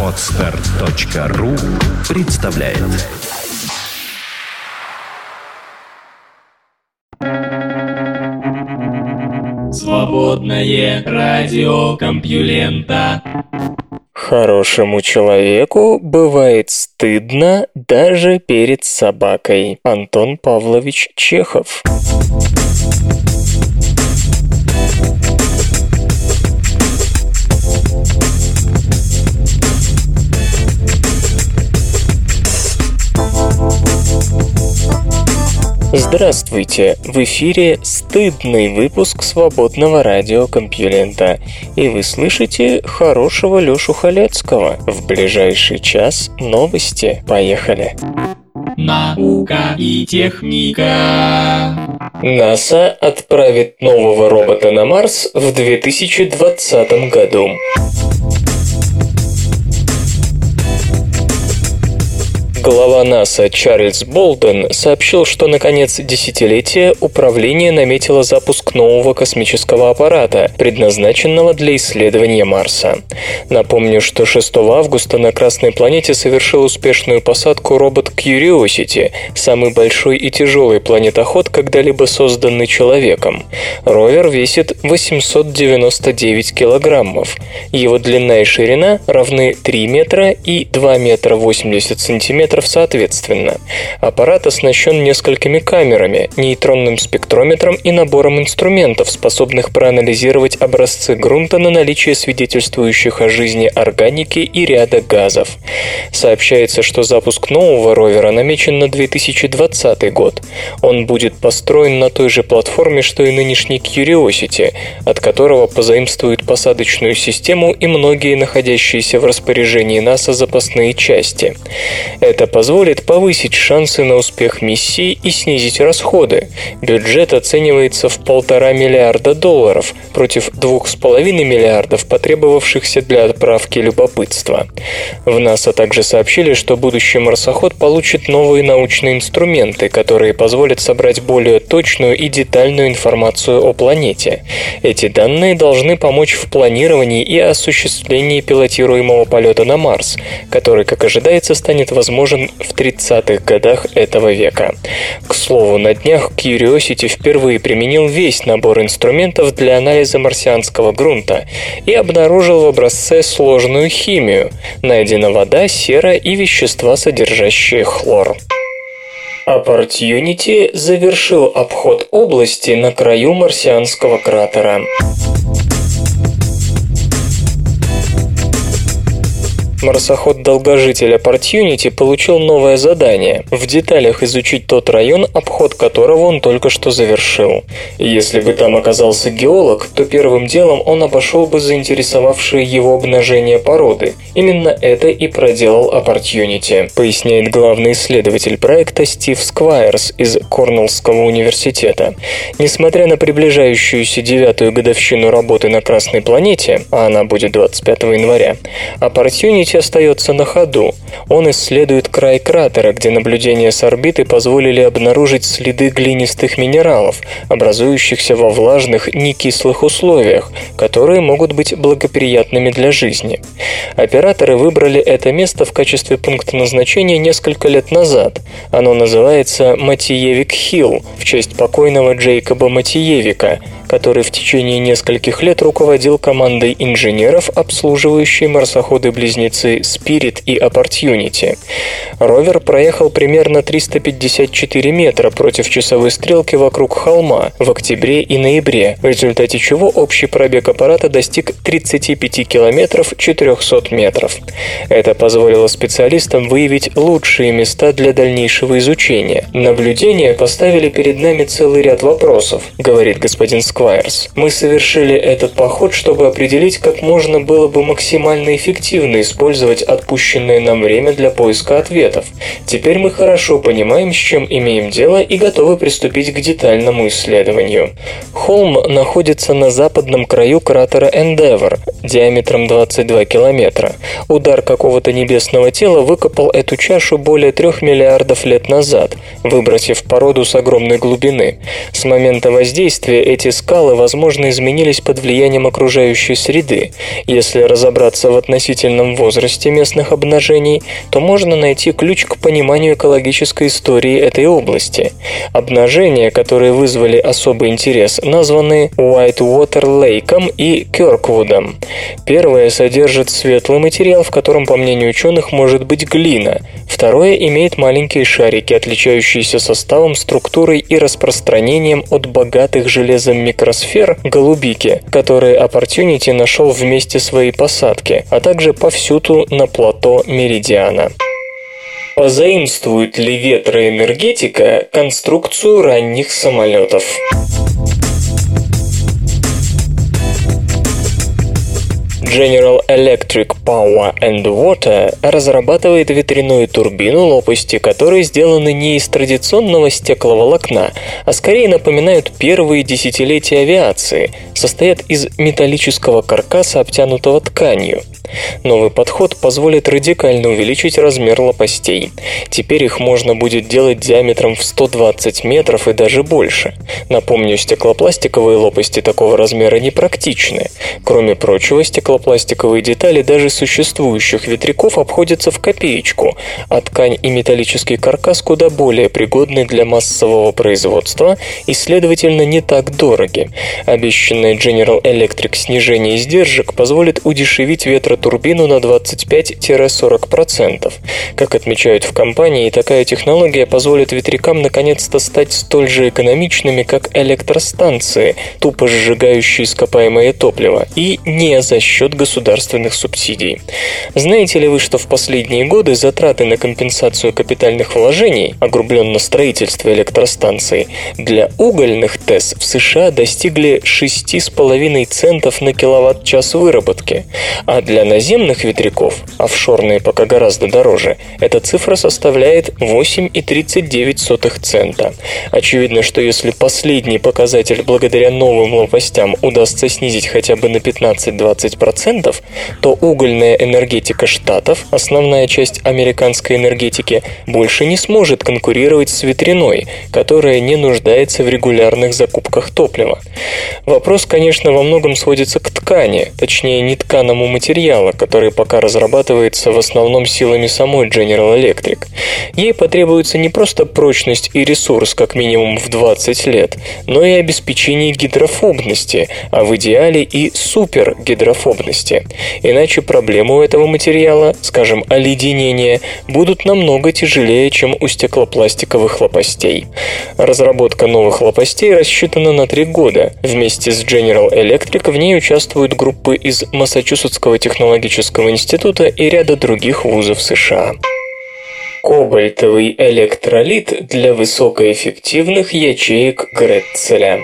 Отстар.ру представляет Свободное радио Компьюлента Хорошему человеку бывает стыдно даже перед собакой. Антон Павлович Чехов. Здравствуйте! В эфире стыдный выпуск свободного радиокомпьюлента. И вы слышите хорошего Лёшу Халецкого. В ближайший час новости. Поехали! Наука и техника. НАСА отправит нового робота на Марс в 2020 году. Глава НАСА Чарльз Болден сообщил, что на конец десятилетия управление наметило запуск нового космического аппарата, предназначенного для исследования Марса. Напомню, что 6 августа на Красной планете совершил успешную посадку робот Curiosity, самый большой и тяжелый планетоход, когда-либо созданный человеком. Ровер весит 899 килограммов. Его длина и ширина равны 3 метра и 2 метра 80 сантиметров параметров соответственно. Аппарат оснащен несколькими камерами, нейтронным спектрометром и набором инструментов, способных проанализировать образцы грунта на наличие свидетельствующих о жизни органики и ряда газов. Сообщается, что запуск нового ровера намечен на 2020 год. Он будет построен на той же платформе, что и нынешний Curiosity, от которого позаимствуют посадочную систему и многие находящиеся в распоряжении НАСА запасные части. Это это позволит повысить шансы на успех миссии и снизить расходы. Бюджет оценивается в полтора миллиарда долларов против двух с половиной миллиардов, потребовавшихся для отправки любопытства. В НАСА также сообщили, что будущий марсоход получит новые научные инструменты, которые позволят собрать более точную и детальную информацию о планете. Эти данные должны помочь в планировании и осуществлении пилотируемого полета на Марс, который, как ожидается, станет возможен возможен в 30-х годах этого века. К слову, на днях Curiosity впервые применил весь набор инструментов для анализа марсианского грунта и обнаружил в образце сложную химию. Найдена вода, сера и вещества, содержащие хлор. Opportunity завершил обход области на краю марсианского кратера. Марсоход-долгожитель Opportunity получил новое задание – в деталях изучить тот район, обход которого он только что завершил. Если бы там оказался геолог, то первым делом он обошел бы заинтересовавшие его обнажение породы. Именно это и проделал Opportunity, поясняет главный исследователь проекта Стив Сквайрс из Корнеллского университета. Несмотря на приближающуюся девятую годовщину работы на Красной планете, а она будет 25 января, Opportunity Путь остается на ходу. Он исследует край кратера, где наблюдения с орбиты позволили обнаружить следы глинистых минералов, образующихся во влажных, некислых условиях, которые могут быть благоприятными для жизни. Операторы выбрали это место в качестве пункта назначения несколько лет назад. Оно называется Матиевик-Хилл в честь покойного Джейкоба Матиевика, который в течение нескольких лет руководил командой инженеров, обслуживающей марсоходы-близнецы Spirit и Opportunity. Ровер проехал примерно 354 метра против часовой стрелки вокруг холма в октябре и ноябре, в результате чего общий пробег аппарата достиг 35 километров 400 метров. Это позволило специалистам выявить лучшие места для дальнейшего изучения. Наблюдения поставили перед нами целый ряд вопросов, говорит господин Сквайрс. Мы совершили этот поход, чтобы определить, как можно было бы максимально эффективно использовать отпущенное нам время для поиска ответов. Теперь мы хорошо понимаем, с чем имеем дело и готовы приступить к детальному исследованию. Холм находится на западном краю кратера Endeavour, диаметром 22 километра. Удар какого-то небесного тела выкопал эту чашу более трех миллиардов лет назад, выбросив породу с огромной глубины. С момента воздействия эти скалы, возможно, изменились под влиянием окружающей среды. Если разобраться в относительном возрасте местных обнажений, то можно найти ключ к пониманию экологической истории этой области. Обнажения, которые вызвали особый интерес, названы Whitewater Лейком и Кёрквудом. Первое содержит светлый материал, в котором, по мнению ученых, может быть глина. Второе имеет маленькие шарики, отличающиеся составом, структурой и распространением от богатых железом микросфер голубики, которые Opportunity нашел в месте своей посадки, а также повсюду на плато Меридиана. Позаимствует ли ветроэнергетика конструкцию ранних самолетов? General Electric Power and Water разрабатывает ветряную турбину, лопасти которой сделаны не из традиционного стекловолокна, а скорее напоминают первые десятилетия авиации, состоят из металлического каркаса, обтянутого тканью. Новый подход позволит радикально увеличить размер лопастей. Теперь их можно будет делать диаметром в 120 метров и даже больше. Напомню, стеклопластиковые лопасти такого размера непрактичны. Кроме прочего, стеклопластиковые детали даже существующих ветряков обходятся в копеечку, а ткань и металлический каркас куда более пригодны для массового производства и, следовательно, не так дороги. Обещанное General Electric снижение издержек позволит удешевить ветро турбину на 25-40%. Как отмечают в компании, такая технология позволит ветрякам наконец-то стать столь же экономичными, как электростанции, тупо сжигающие ископаемое топливо, и не за счет государственных субсидий. Знаете ли вы, что в последние годы затраты на компенсацию капитальных вложений, огрубленно строительство электростанций, для угольных ТЭС в США достигли 6,5 центов на киловатт-час выработки, а для наземных ветряков, офшорные пока гораздо дороже, эта цифра составляет 8,39 цента. Очевидно, что если последний показатель благодаря новым лопастям удастся снизить хотя бы на 15-20%, то угольная энергетика Штатов, основная часть американской энергетики, больше не сможет конкурировать с ветряной, которая не нуждается в регулярных закупках топлива. Вопрос, конечно, во многом сводится к ткани, точнее не тканому материалу, который пока разрабатывается в основном силами самой General Electric. Ей потребуется не просто прочность и ресурс как минимум в 20 лет, но и обеспечение гидрофобности, а в идеале и супергидрофобности. Иначе проблемы у этого материала, скажем, оледенения, будут намного тяжелее, чем у стеклопластиковых лопастей. Разработка новых лопастей рассчитана на три года. Вместе с General Electric в ней участвуют группы из Массачусетского технологического института и ряда других вузов США. Кобальтовый электролит для высокоэффективных ячеек Гретцеля.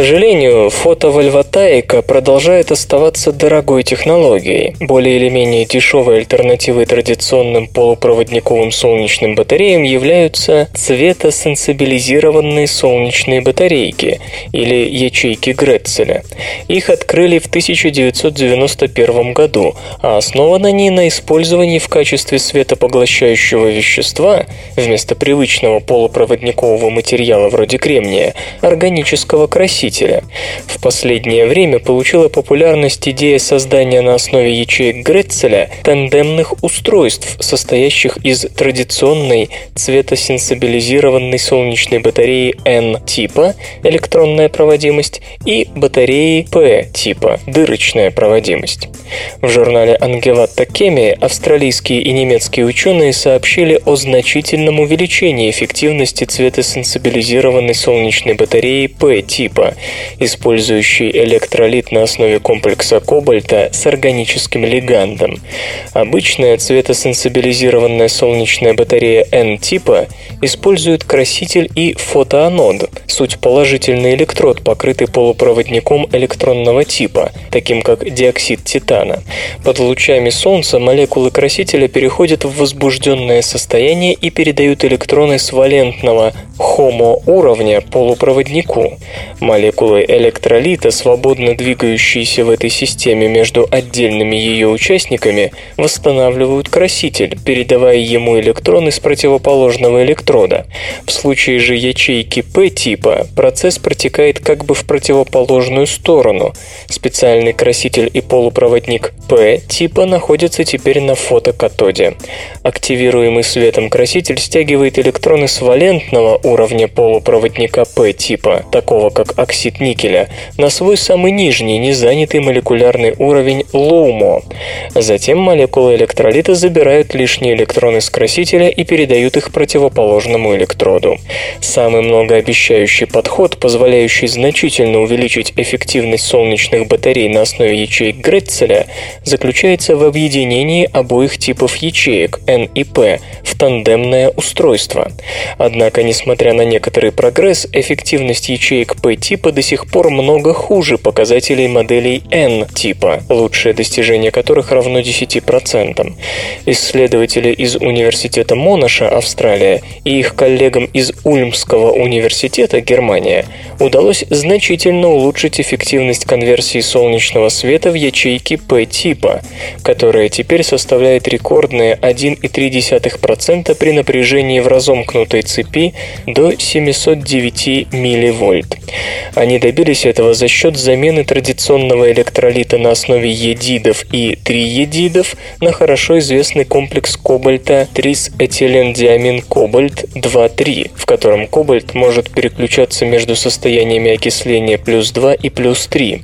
Сожалению, фотовольватаика продолжает оставаться дорогой технологией. Более или менее дешевой альтернативой традиционным полупроводниковым солнечным батареям являются цветосенсибилизированные солнечные батарейки или ячейки Гретцеля. Их открыли в 1991 году, а основаны они на использовании в качестве светопоглощающего вещества вместо привычного полупроводникового материала вроде кремния органического красителя красителя. В последнее время получила популярность идея создания на основе ячеек Гретцеля тандемных устройств, состоящих из традиционной цветосенсибилизированной солнечной батареи N-типа электронная проводимость и батареи P-типа дырочная проводимость. В журнале Ангелатта Кеми австралийские и немецкие ученые сообщили о значительном увеличении эффективности цветосенсибилизированной солнечной батареи P-типа типа, использующий электролит на основе комплекса кобальта с органическим лигандом. Обычная цветосенсибилизированная солнечная батарея N-типа использует краситель и фотоанод, суть положительный электрод, покрытый полупроводником электронного типа, таким как диоксид титана. Под лучами Солнца молекулы красителя переходят в возбужденное состояние и передают электроны с валентного хомо уровня полупроводнику электролита, свободно двигающиеся в этой системе между отдельными ее участниками, восстанавливают краситель, передавая ему электроны с противоположного электрода. В случае же ячейки P-типа процесс протекает как бы в противоположную сторону. Специальный краситель и полупроводник P-типа находятся теперь на фотокатоде. Активируемый светом краситель стягивает электроны с валентного уровня полупроводника P-типа, такого как оксид никеля, на свой самый нижний, незанятый молекулярный уровень LUMO. Затем молекулы электролита забирают лишние электроны с красителя и передают их противоположному электроду. Самый многообещающий подход, позволяющий значительно увеличить эффективность солнечных батарей на основе ячеек Гретцеля, заключается в объединении обоих типов ячеек N и P в тандемное устройство. Однако, несмотря на некоторый прогресс, эффективность ячеек P-типа до сих пор много хуже показателей моделей N-типа, лучшее достижение которых равно 10%. Исследователи из Университета Монаша, Австралия, и их коллегам из Ульмского университета, Германия, удалось значительно улучшить эффективность конверсии солнечного света в ячейки P-типа, которая теперь составляет рекордные 1,3% при напряжении в разомкнутой цепи до 709 милливольт. Они добились этого за счет замены традиционного электролита на основе едидов и триедидов на хорошо известный комплекс кобальта трисэтилендиамин кобальт 2,3, в котором кобальт может переключаться между состояниями окисления плюс 2 и плюс 3.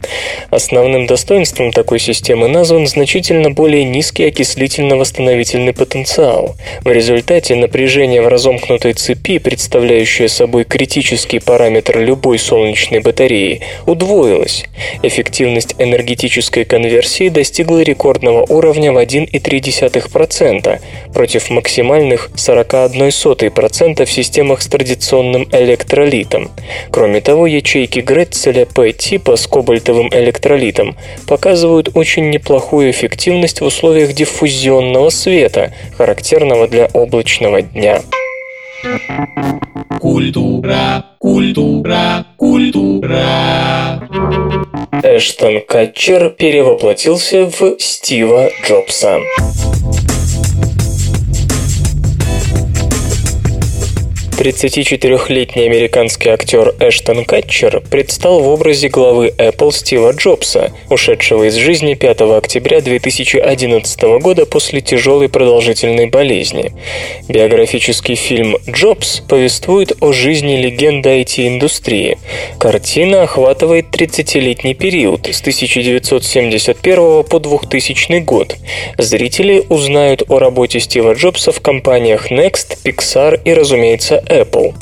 Основным достоинством такой системы назван значительно более низкий окислительно-восстановительный потенциал. В результате напряжение в разомкнутой цепи, представляющее собой критический параметр любой солнечной батареи, удвоилось. Эффективность энергетической конверсии достигла рекордного уровня в 1,3% против максимальных 41% в системах с традиционным электролитом. Кроме того, ячейки Гретцеля P-типа с кобальтовым электролитом показывают очень неплохую эффективность в условиях диффузионного света, характерного для облачного дня. Культура, культура, культура. Эштон Катчер перевоплотился в Стива Джобса. 34-летний американский актер Эштон Катчер предстал в образе главы Apple Стива Джобса, ушедшего из жизни 5 октября 2011 года после тяжелой продолжительной болезни. Биографический фильм «Джобс» повествует о жизни легенды IT-индустрии. Картина охватывает 30-летний период с 1971 по 2000 год. Зрители узнают о работе Стива Джобса в компаниях Next, Pixar и, разумеется, Apple.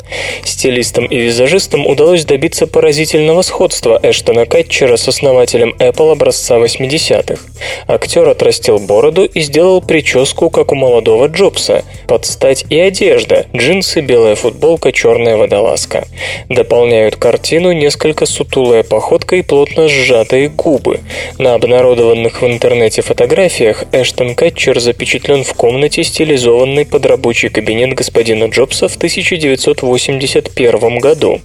Стилистам и визажистам удалось добиться поразительного сходства Эштона Катчера с основателем Apple образца 80-х. Актер отрастил бороду и сделал прическу, как у молодого Джобса. Под стать и одежда, джинсы, белая футболка, черная водолазка. Дополняют картину несколько сутулая походка и плотно сжатые губы. На обнародованных в интернете фотографиях Эштон Катчер запечатлен в комнате, стилизованной под рабочий кабинет господина Джобса в 1981 году.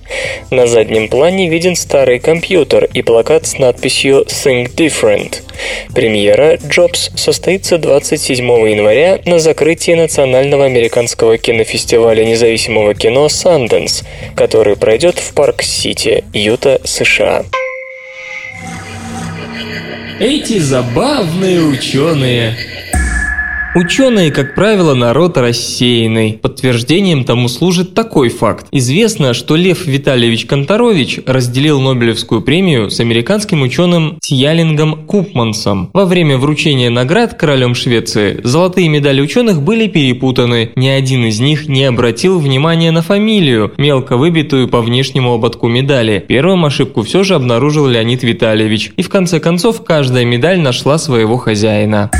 На заднем плане виден старый компьютер и плакат с надписью Think Different. Премьера Джобс состоится 27 января на закрытии Национального американского кинофестиваля независимого кино Sundance, который пройдет в Парк-Сити, Юта, США. Эти забавные ученые. Ученые, как правило, народ рассеянный. Подтверждением тому служит такой факт. Известно, что Лев Витальевич Конторович разделил Нобелевскую премию с американским ученым Тьялингом Купмансом. Во время вручения наград королем Швеции золотые медали ученых были перепутаны. Ни один из них не обратил внимания на фамилию, мелко выбитую по внешнему ободку медали. Первым ошибку все же обнаружил Леонид Витальевич. И в конце концов каждая медаль нашла своего хозяина.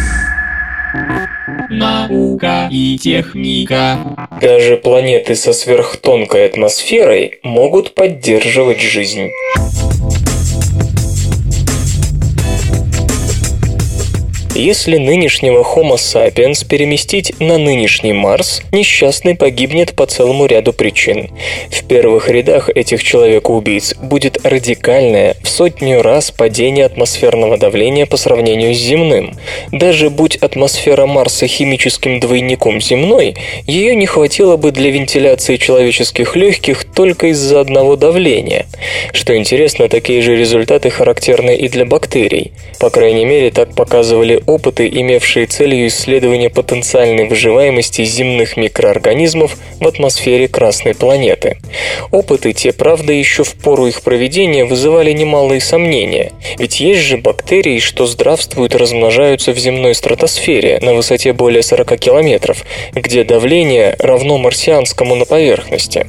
Наука и техника. Даже планеты со сверхтонкой атмосферой могут поддерживать жизнь. Если нынешнего Homo sapiens переместить на нынешний Марс, несчастный погибнет по целому ряду причин. В первых рядах этих человека-убийц будет радикальное в сотню раз падение атмосферного давления по сравнению с земным. Даже будь атмосфера Марса химическим двойником земной, ее не хватило бы для вентиляции человеческих легких только из-за одного давления. Что интересно, такие же результаты характерны и для бактерий. По крайней мере, так показывали опыты, имевшие целью исследования потенциальной выживаемости земных микроорганизмов в атмосфере Красной планеты. Опыты те, правда, еще в пору их проведения вызывали немалые сомнения, ведь есть же бактерии, что здравствуют и размножаются в земной стратосфере на высоте более 40 километров, где давление равно марсианскому на поверхности.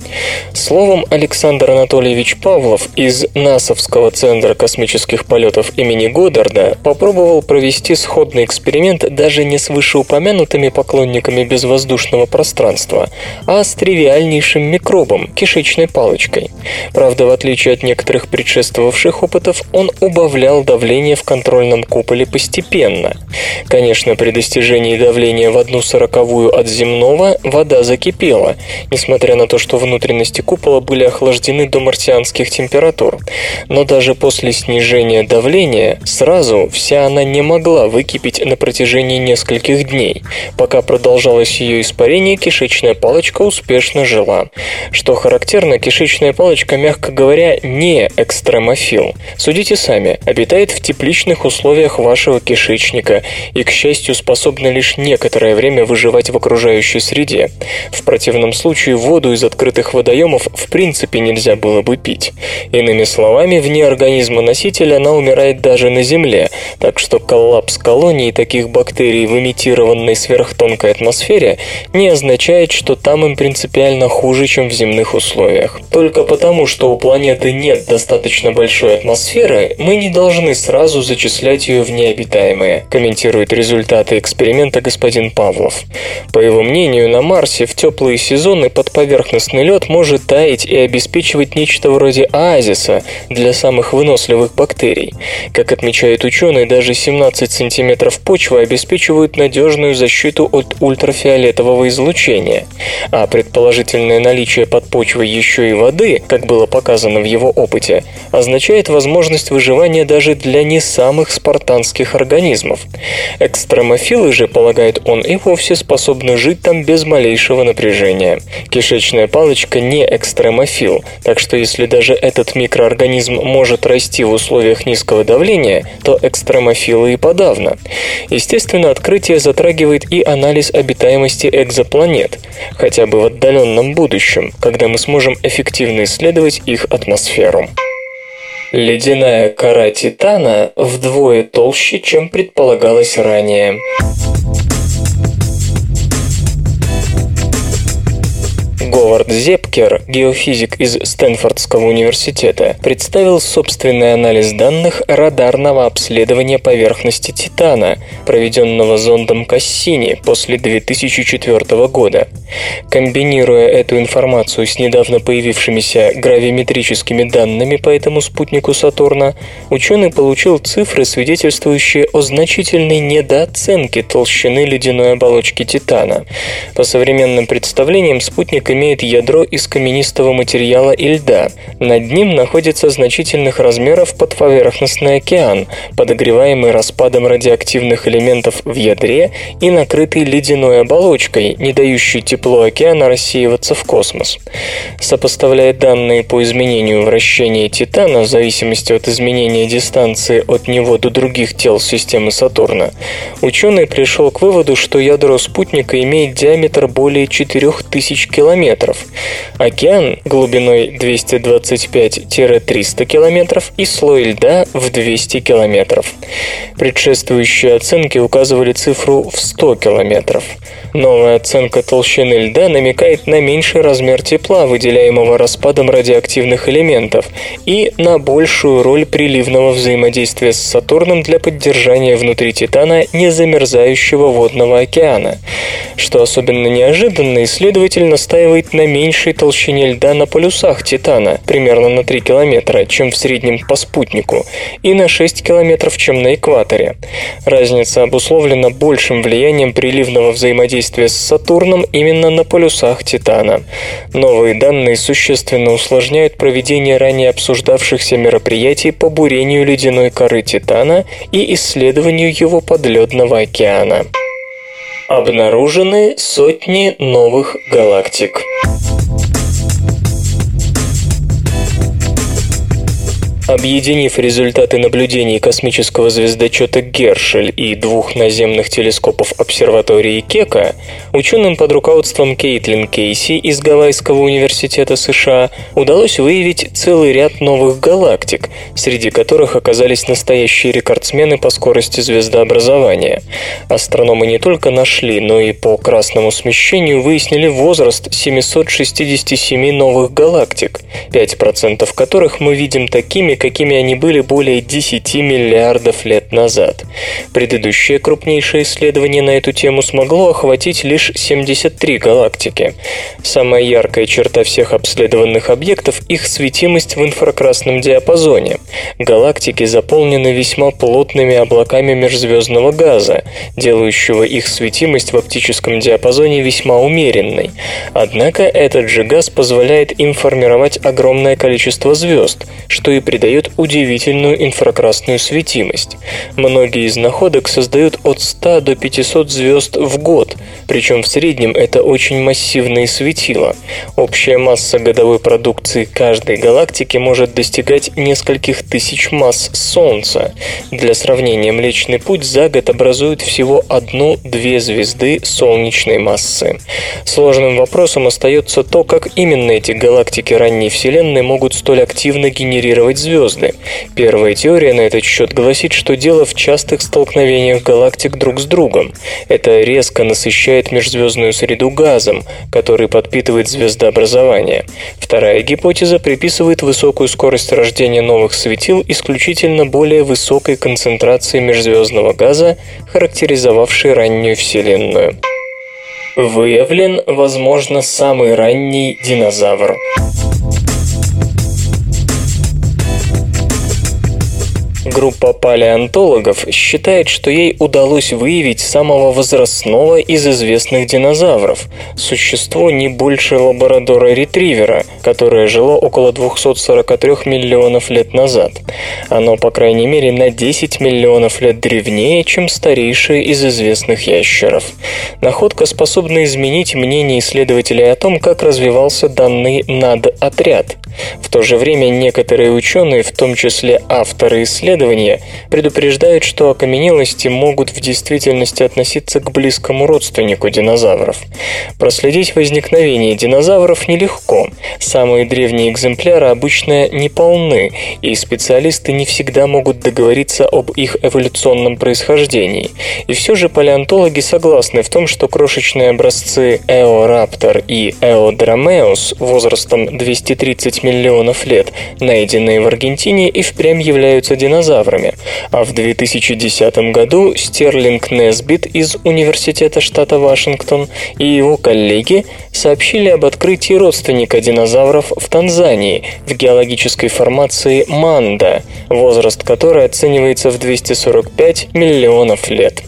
Словом, Александр Анатольевич Павлов из НАСовского центра космических полетов имени Годдарда попробовал провести сходный эксперимент даже не с вышеупомянутыми поклонниками безвоздушного пространства, а с тривиальнейшим микробом – кишечной палочкой. Правда, в отличие от некоторых предшествовавших опытов, он убавлял давление в контрольном куполе постепенно. Конечно, при достижении давления в одну сороковую от земного вода закипела, несмотря на то, что внутренности купола были охлаждены до марсианских температур. Но даже после снижения давления сразу вся она не могла выкипеть на протяжении нескольких дней. Пока продолжалось ее испарение, кишечная палочка успешно жила. Что характерно, кишечная палочка, мягко говоря, не экстремофил. Судите сами, обитает в тепличных условиях вашего кишечника и, к счастью, способна лишь некоторое время выживать в окружающей среде. В противном случае воду из открытых водоемов в принципе нельзя было бы пить. Иными словами, вне организма носителя она умирает даже на Земле, так что коллапс колонии таких бактерий в имитированной сверхтонкой атмосфере не означает, что там им принципиально хуже, чем в земных условиях. Только потому, что у планеты нет достаточно большой атмосферы, мы не должны сразу зачислять ее в необитаемые, комментирует результаты эксперимента господин Павлов. По его мнению, на Марсе в теплые сезоны подповерхностный лед может таять и обеспечивать нечто вроде оазиса для самых выносливых бактерий. Как отмечают ученые, даже 17 сантиметров почвы обеспечивают надежную защиту от ультрафиолетового излучения. А предположительное наличие под почвой еще и воды, как было показано в его опыте, означает возможность выживания даже для не самых спартанских организмов. Экстремофилы же, полагает он, и вовсе способны жить там без малейшего напряжения. Кишечная палочка не экстремофил, так что если даже этот микроорганизм может расти в условиях низкого давления, то экстремофилы и подавно. Естественно, открытие затрагивает и анализ обитаемости экзопланет, хотя бы в отдаленном будущем, когда мы сможем эффективно исследовать их атмосферу. Ледяная кора Титана вдвое толще, чем предполагалось ранее. Говард Зепкер, геофизик из Стэнфордского университета, представил собственный анализ данных радарного обследования поверхности Титана, проведенного зондом Кассини после 2004 года. Комбинируя эту информацию с недавно появившимися гравиметрическими данными по этому спутнику Сатурна, ученый получил цифры, свидетельствующие о значительной недооценке толщины ледяной оболочки Титана. По современным представлениям, спутник имеет ядро из каменистого материала и льда. Над ним находится значительных размеров подповерхностный океан, подогреваемый распадом радиоактивных элементов в ядре и накрытый ледяной оболочкой, не дающей тепло океана рассеиваться в космос. Сопоставляя данные по изменению вращения Титана в зависимости от изменения дистанции от него до других тел системы Сатурна, ученый пришел к выводу, что ядро спутника имеет диаметр более 4000 километров, километров. Океан глубиной 225-300 километров и слой льда в 200 километров. Предшествующие оценки указывали цифру в 100 километров. Новая оценка толщины льда намекает на меньший размер тепла, выделяемого распадом радиоактивных элементов, и на большую роль приливного взаимодействия с Сатурном для поддержания внутри Титана незамерзающего водного океана. Что особенно неожиданно, исследователь настаивает оценивает на меньшей толщине льда на полюсах Титана, примерно на 3 километра, чем в среднем по спутнику, и на 6 километров, чем на экваторе. Разница обусловлена большим влиянием приливного взаимодействия с Сатурном именно на полюсах Титана. Новые данные существенно усложняют проведение ранее обсуждавшихся мероприятий по бурению ледяной коры Титана и исследованию его подледного океана. Обнаружены сотни новых галактик. Объединив результаты наблюдений космического звездочета Гершель и двух наземных телескопов обсерватории Кека, ученым под руководством Кейтлин Кейси из Гавайского университета США удалось выявить целый ряд новых галактик, среди которых оказались настоящие рекордсмены по скорости звездообразования. Астрономы не только нашли, но и по красному смещению выяснили возраст 767 новых галактик, 5% которых мы видим такими, какими они были более 10 миллиардов лет назад. Предыдущее крупнейшее исследование на эту тему смогло охватить лишь 73 галактики. Самая яркая черта всех обследованных объектов – их светимость в инфракрасном диапазоне. Галактики заполнены весьма плотными облаками межзвездного газа, делающего их светимость в оптическом диапазоне весьма умеренной. Однако этот же газ позволяет им формировать огромное количество звезд, что и дает удивительную инфракрасную светимость. Многие из находок создают от 100 до 500 звезд в год, причем в среднем это очень массивные светила. Общая масса годовой продукции каждой галактики может достигать нескольких тысяч масс Солнца. Для сравнения, Млечный Путь за год образует всего одну-две звезды солнечной массы. Сложным вопросом остается то, как именно эти галактики ранней Вселенной могут столь активно генерировать звезды, звезды. Первая теория на этот счет гласит, что дело в частых столкновениях галактик друг с другом. Это резко насыщает межзвездную среду газом, который подпитывает звездообразование. Вторая гипотеза приписывает высокую скорость рождения новых светил исключительно более высокой концентрации межзвездного газа, характеризовавшей раннюю Вселенную. Выявлен, возможно, самый ранний динозавр. Группа палеонтологов считает, что ей удалось выявить самого возрастного из известных динозавров – существо не больше лабрадора-ретривера, которое жило около 243 миллионов лет назад. Оно, по крайней мере, на 10 миллионов лет древнее, чем старейшее из известных ящеров. Находка способна изменить мнение исследователей о том, как развивался данный над-отряд. В то же время некоторые ученые, в том числе авторы исследований, исследования предупреждают, что окаменелости могут в действительности относиться к близкому родственнику динозавров. Проследить возникновение динозавров нелегко. Самые древние экземпляры обычно не полны, и специалисты не всегда могут договориться об их эволюционном происхождении. И все же палеонтологи согласны в том, что крошечные образцы Эораптор и Эодромеус возрастом 230 миллионов лет, найденные в Аргентине, и впрямь являются динозаврами, динозаврами, а в 2010 году Стерлинг Несбит из Университета штата Вашингтон и его коллеги сообщили об открытии родственника динозавров в Танзании в геологической формации Манда, возраст которой оценивается в 245 миллионов лет.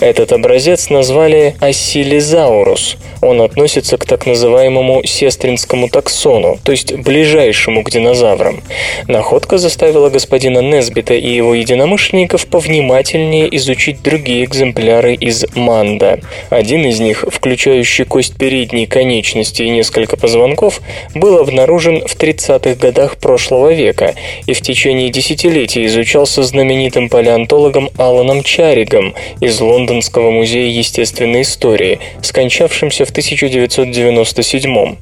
Этот образец назвали Осилизаурус. Он относится к так называемому сестринскому таксону, то есть ближайшему к динозаврам. Находка заставила господина Несбита и его единомышленников повнимательнее изучить другие экземпляры из Манда. Один из них, включающий кость передней конечности и несколько позвонков, был обнаружен в 30-х годах прошлого века и в течение десятилетий изучался знаменитым палеонтологом Аланом Чаригом из Лондонского музея естественной истории, скончавшимся в 1997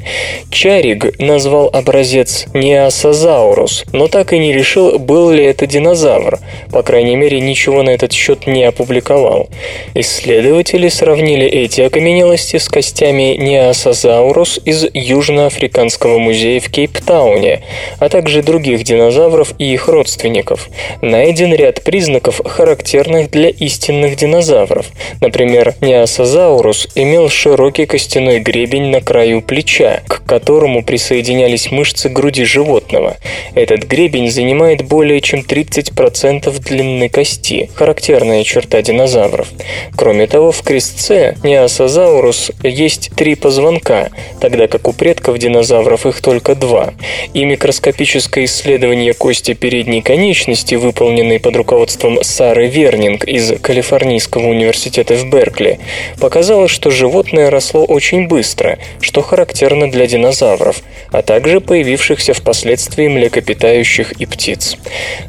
Чариг назвал образец Неосазаурус, но так и не решил, был ли это динозавр, динозавр. По крайней мере, ничего на этот счет не опубликовал. Исследователи сравнили эти окаменелости с костями Неосазаурус из Южноафриканского музея в Кейптауне, а также других динозавров и их родственников. Найден ряд признаков, характерных для истинных динозавров. Например, неосозаурус имел широкий костяной гребень на краю плеча, к которому присоединялись мышцы груди животного. Этот гребень занимает более чем 30% длины кости, характерная черта динозавров. Кроме того, в крестце неосозаурус есть три позвонка, тогда как у предков динозавров их только два. И микроскопическое исследование кости передней конечности, выполненное под руководством Сары Вернинг из Калифорнийского университета в Беркли, показало, что животное росло очень быстро, что характерно для динозавров, а также появившихся впоследствии млекопитающих и птиц.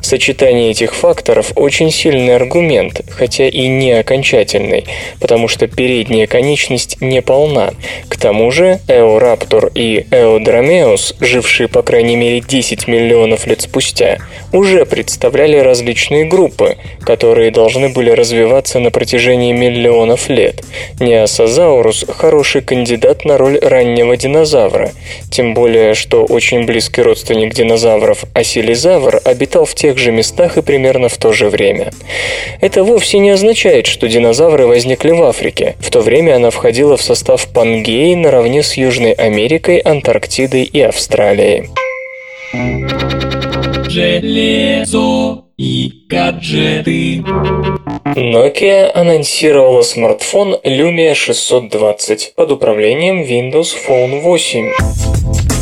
Сочетание этих факторов очень сильный аргумент, хотя и не окончательный, потому что передняя конечность не полна. К тому же Эораптор и Эодромеус, жившие по крайней мере 10 миллионов лет спустя, уже представляли различные группы, которые должны были развиваться на протяжении миллионов лет. Неосозаурус – хороший кандидат на роль раннего динозавра, тем более, что очень близкий родственник динозавров Осилизавр обитал в тех же местах и примерно в то же время. Это вовсе не означает, что динозавры возникли в Африке. В то время она входила в состав Пангеи наравне с Южной Америкой, Антарктидой и Австралией. Железо и гаджеты. Nokia анонсировала смартфон Lumia 620 под управлением Windows Phone 8.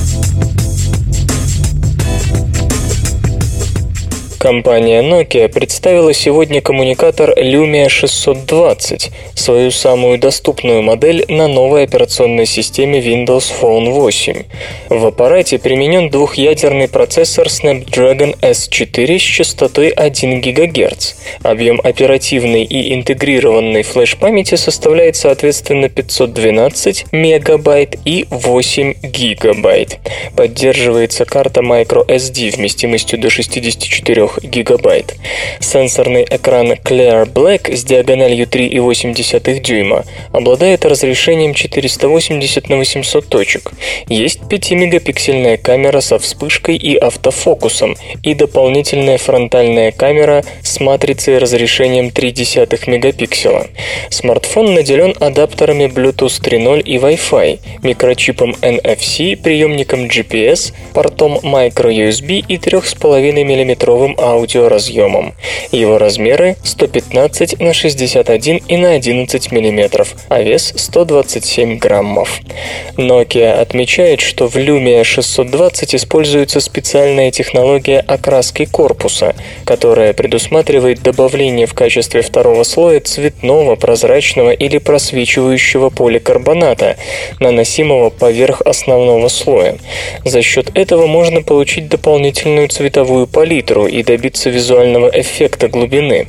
Компания Nokia представила сегодня коммуникатор Lumia 620, свою самую доступную модель на новой операционной системе Windows Phone 8. В аппарате применен двухъядерный процессор Snapdragon S4 с частотой 1 ГГц. Объем оперативной и интегрированной флеш-памяти составляет соответственно 512 мегабайт и 8 гигабайт. Поддерживается карта microSD вместимостью до 64 гигабайт. Сенсорный экран Clear Black с диагональю 3,8 дюйма обладает разрешением 480 на 800 точек. Есть 5-мегапиксельная камера со вспышкой и автофокусом и дополнительная фронтальная камера с матрицей разрешением 0,3 мегапикселя. Смартфон наделен адаптерами Bluetooth 3.0 и Wi-Fi, микрочипом NFC, приемником GPS, портом microUSB и 3,5 мм аудиоразъемом. Его размеры 115 на 61 и на 11 мм, а вес 127 граммов. Nokia отмечает, что в Lumia 620 используется специальная технология окраски корпуса, которая предусматривает добавление в качестве второго слоя цветного, прозрачного или просвечивающего поликарбоната, наносимого поверх основного слоя. За счет этого можно получить дополнительную цветовую палитру и добиться визуального эффекта глубины.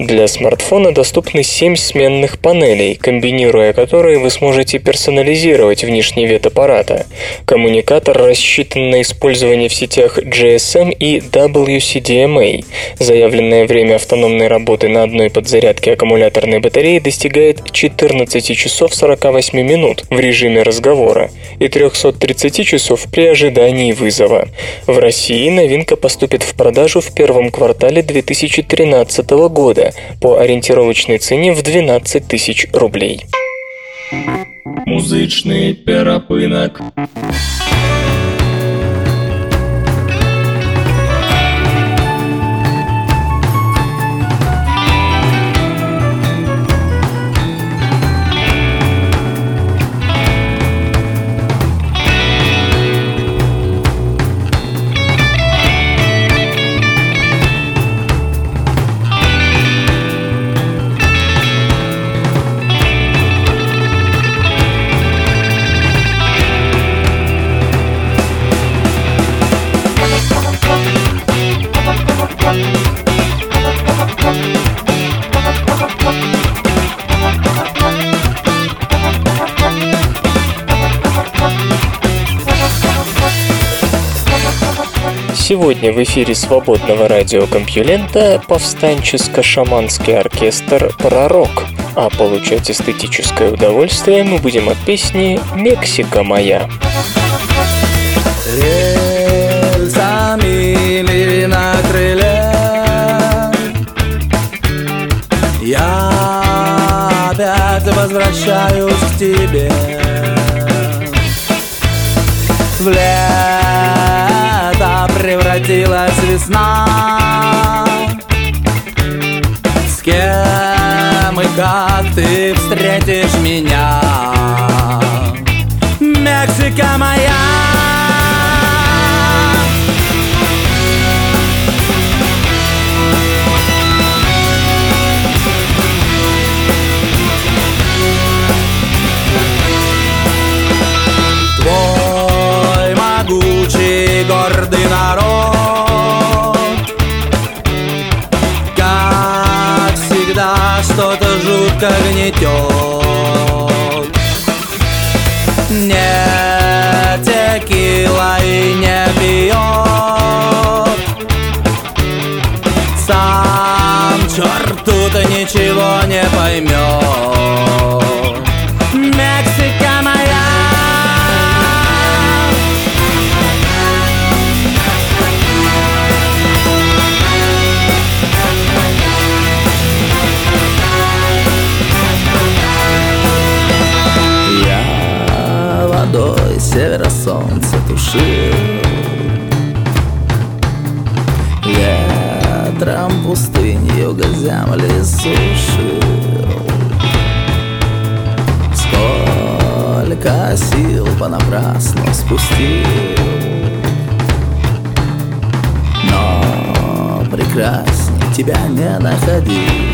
Для смартфона доступны 7 сменных панелей, комбинируя которые вы сможете персонализировать внешний вид аппарата. Коммуникатор рассчитан на использование в сетях GSM и WCDMA. Заявленное время автономной работы на одной подзарядке аккумуляторной батареи достигает 14 часов 48 минут в режиме разговора и 330 часов при ожидании вызова. В России новинка поступит в продажу в первом квартале 2013 года по ориентировочной цене в 12 тысяч рублей. Музычный перапынок. Сегодня в эфире свободного радиокомпьюлента повстанческо-шаманский оркестр «Пророк», а получать эстетическое удовольствие мы будем от песни «Мексика моя». На крыле. Я опять возвращаюсь к тебе. Влез превратилась весна. С кем и как ты встретишь меня? Мексика моя что-то жутко гнетет пустынь юга земли сушил Сколько сил понапрасну спустил. Но прекрасней тебя не находил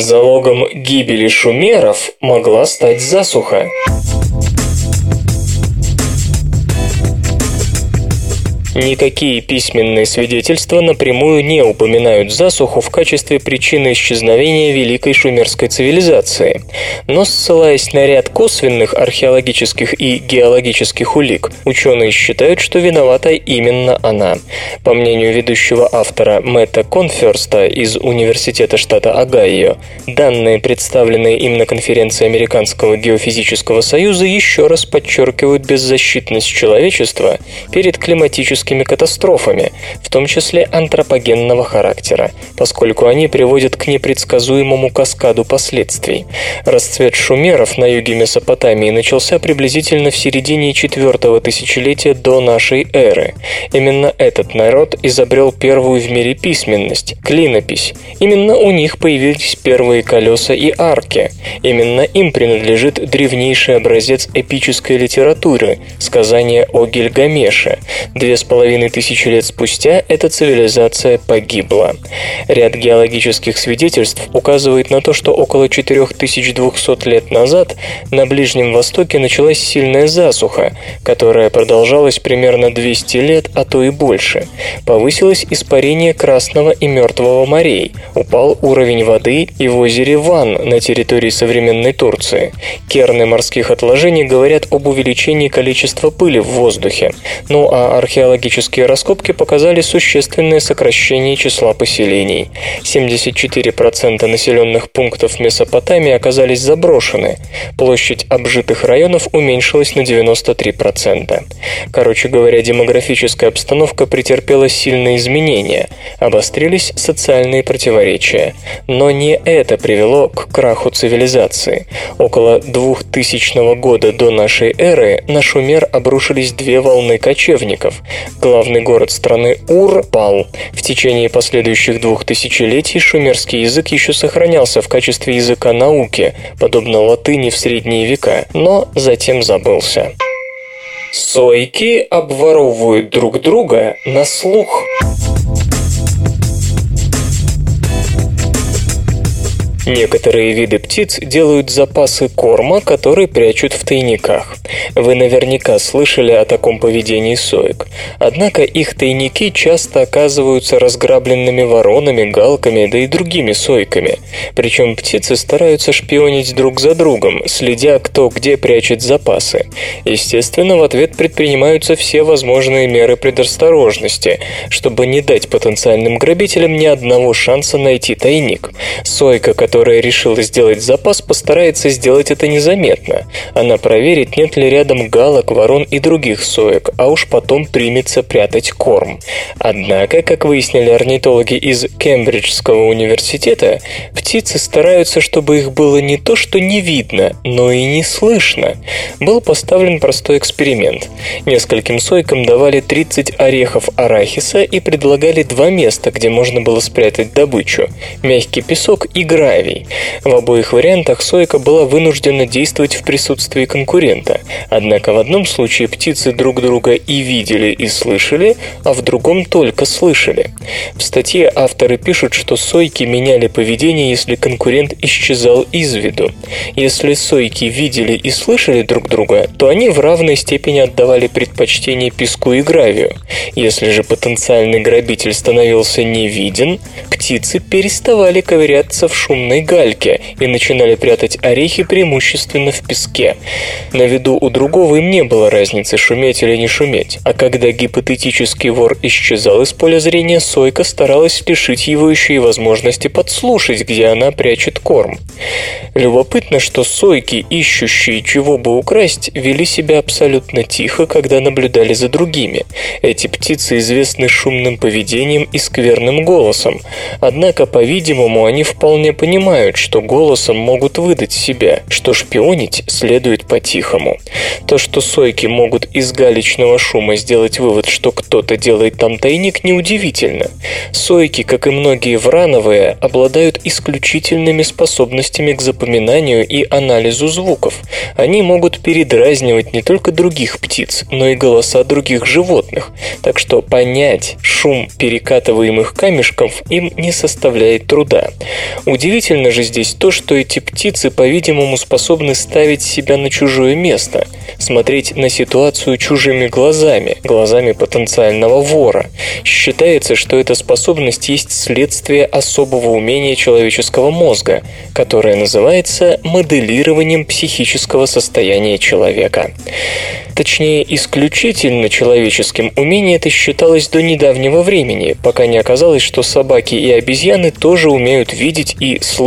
Залогом гибели шумеров могла стать засуха. Никакие письменные свидетельства напрямую не упоминают засуху в качестве причины исчезновения великой шумерской цивилизации. Но ссылаясь на ряд косвенных археологических и геологических улик, ученые считают, что виновата именно она. По мнению ведущего автора Мэтта Конферста из Университета штата Огайо, данные, представленные им на конференции Американского геофизического союза, еще раз подчеркивают беззащитность человечества перед климатическими климатическими катастрофами, в том числе антропогенного характера, поскольку они приводят к непредсказуемому каскаду последствий. Расцвет шумеров на юге Месопотамии начался приблизительно в середине четвертого тысячелетия до нашей эры. Именно этот народ изобрел первую в мире письменность – клинопись. Именно у них появились первые колеса и арки. Именно им принадлежит древнейший образец эпической литературы – сказание о Гильгамеше. Две с половиной тысячи лет спустя эта цивилизация погибла. Ряд геологических свидетельств указывает на то, что около 4200 лет назад на Ближнем Востоке началась сильная засуха, которая продолжалась примерно 200 лет, а то и больше. Повысилось испарение Красного и Мертвого морей, упал уровень воды и в озере Ван на территории современной Турции. Керны морских отложений говорят об увеличении количества пыли в воздухе. Ну а археологические раскопки показали существенное сокращение числа поселений. 74% населенных пунктов Месопотамии оказались заброшены. Площадь обжитых районов уменьшилась на 93%. Короче говоря, демографическая обстановка претерпела сильные изменения, обострились социальные противоречия. Но не это привело к краху цивилизации. Около 2000 года до нашей эры на Шумер обрушились две волны кочевников. Главный город страны Ур пал. В течение последующих двух тысячелетий шумерский язык еще сохранялся в качестве языка науки, подобно латыни в средние века, но затем забылся. Сойки обворовывают друг друга на слух. Некоторые виды птиц делают запасы корма, который прячут в тайниках. Вы наверняка слышали о таком поведении соек. Однако их тайники часто оказываются разграбленными воронами, галками, да и другими сойками. Причем птицы стараются шпионить друг за другом, следя, кто где прячет запасы. Естественно, в ответ предпринимаются все возможные меры предосторожности, чтобы не дать потенциальным грабителям ни одного шанса найти тайник. Сойка, которая которая решила сделать запас, постарается сделать это незаметно. Она проверит, нет ли рядом галок, ворон и других соек, а уж потом примется прятать корм. Однако, как выяснили орнитологи из Кембриджского университета, птицы стараются, чтобы их было не то что не видно, но и не слышно. Был поставлен простой эксперимент. Нескольким сойкам давали 30 орехов арахиса и предлагали два места, где можно было спрятать добычу – мягкий песок и гравий условий. В обоих вариантах Сойка была вынуждена действовать в присутствии конкурента. Однако в одном случае птицы друг друга и видели, и слышали, а в другом только слышали. В статье авторы пишут, что сойки меняли поведение, если конкурент исчезал из виду. Если сойки видели и слышали друг друга, то они в равной степени отдавали предпочтение песку и гравию. Если же потенциальный грабитель становился невиден, птицы переставали ковыряться в шумной черной гальке и начинали прятать орехи преимущественно в песке. На виду у другого им не было разницы, шуметь или не шуметь. А когда гипотетический вор исчезал из поля зрения, Сойка старалась лишить его еще и возможности подслушать, где она прячет корм. Любопытно, что сойки, ищущие чего бы украсть, вели себя абсолютно тихо, когда наблюдали за другими. Эти птицы известны шумным поведением и скверным голосом. Однако, по-видимому, они вполне понимают, понимают, что голосом могут выдать себя, что шпионить следует по-тихому. То, что сойки могут из галечного шума сделать вывод, что кто-то делает там тайник, неудивительно. Сойки, как и многие врановые, обладают исключительными способностями к запоминанию и анализу звуков. Они могут передразнивать не только других птиц, но и голоса других животных, так что понять шум перекатываемых камешков им не составляет труда. Удивительно Удивительно же здесь то, что эти птицы, по-видимому, способны ставить себя на чужое место, смотреть на ситуацию чужими глазами, глазами потенциального вора. Считается, что эта способность есть следствие особого умения человеческого мозга, которое называется моделированием психического состояния человека. Точнее, исключительно человеческим умение это считалось до недавнего времени, пока не оказалось, что собаки и обезьяны тоже умеют видеть и слышать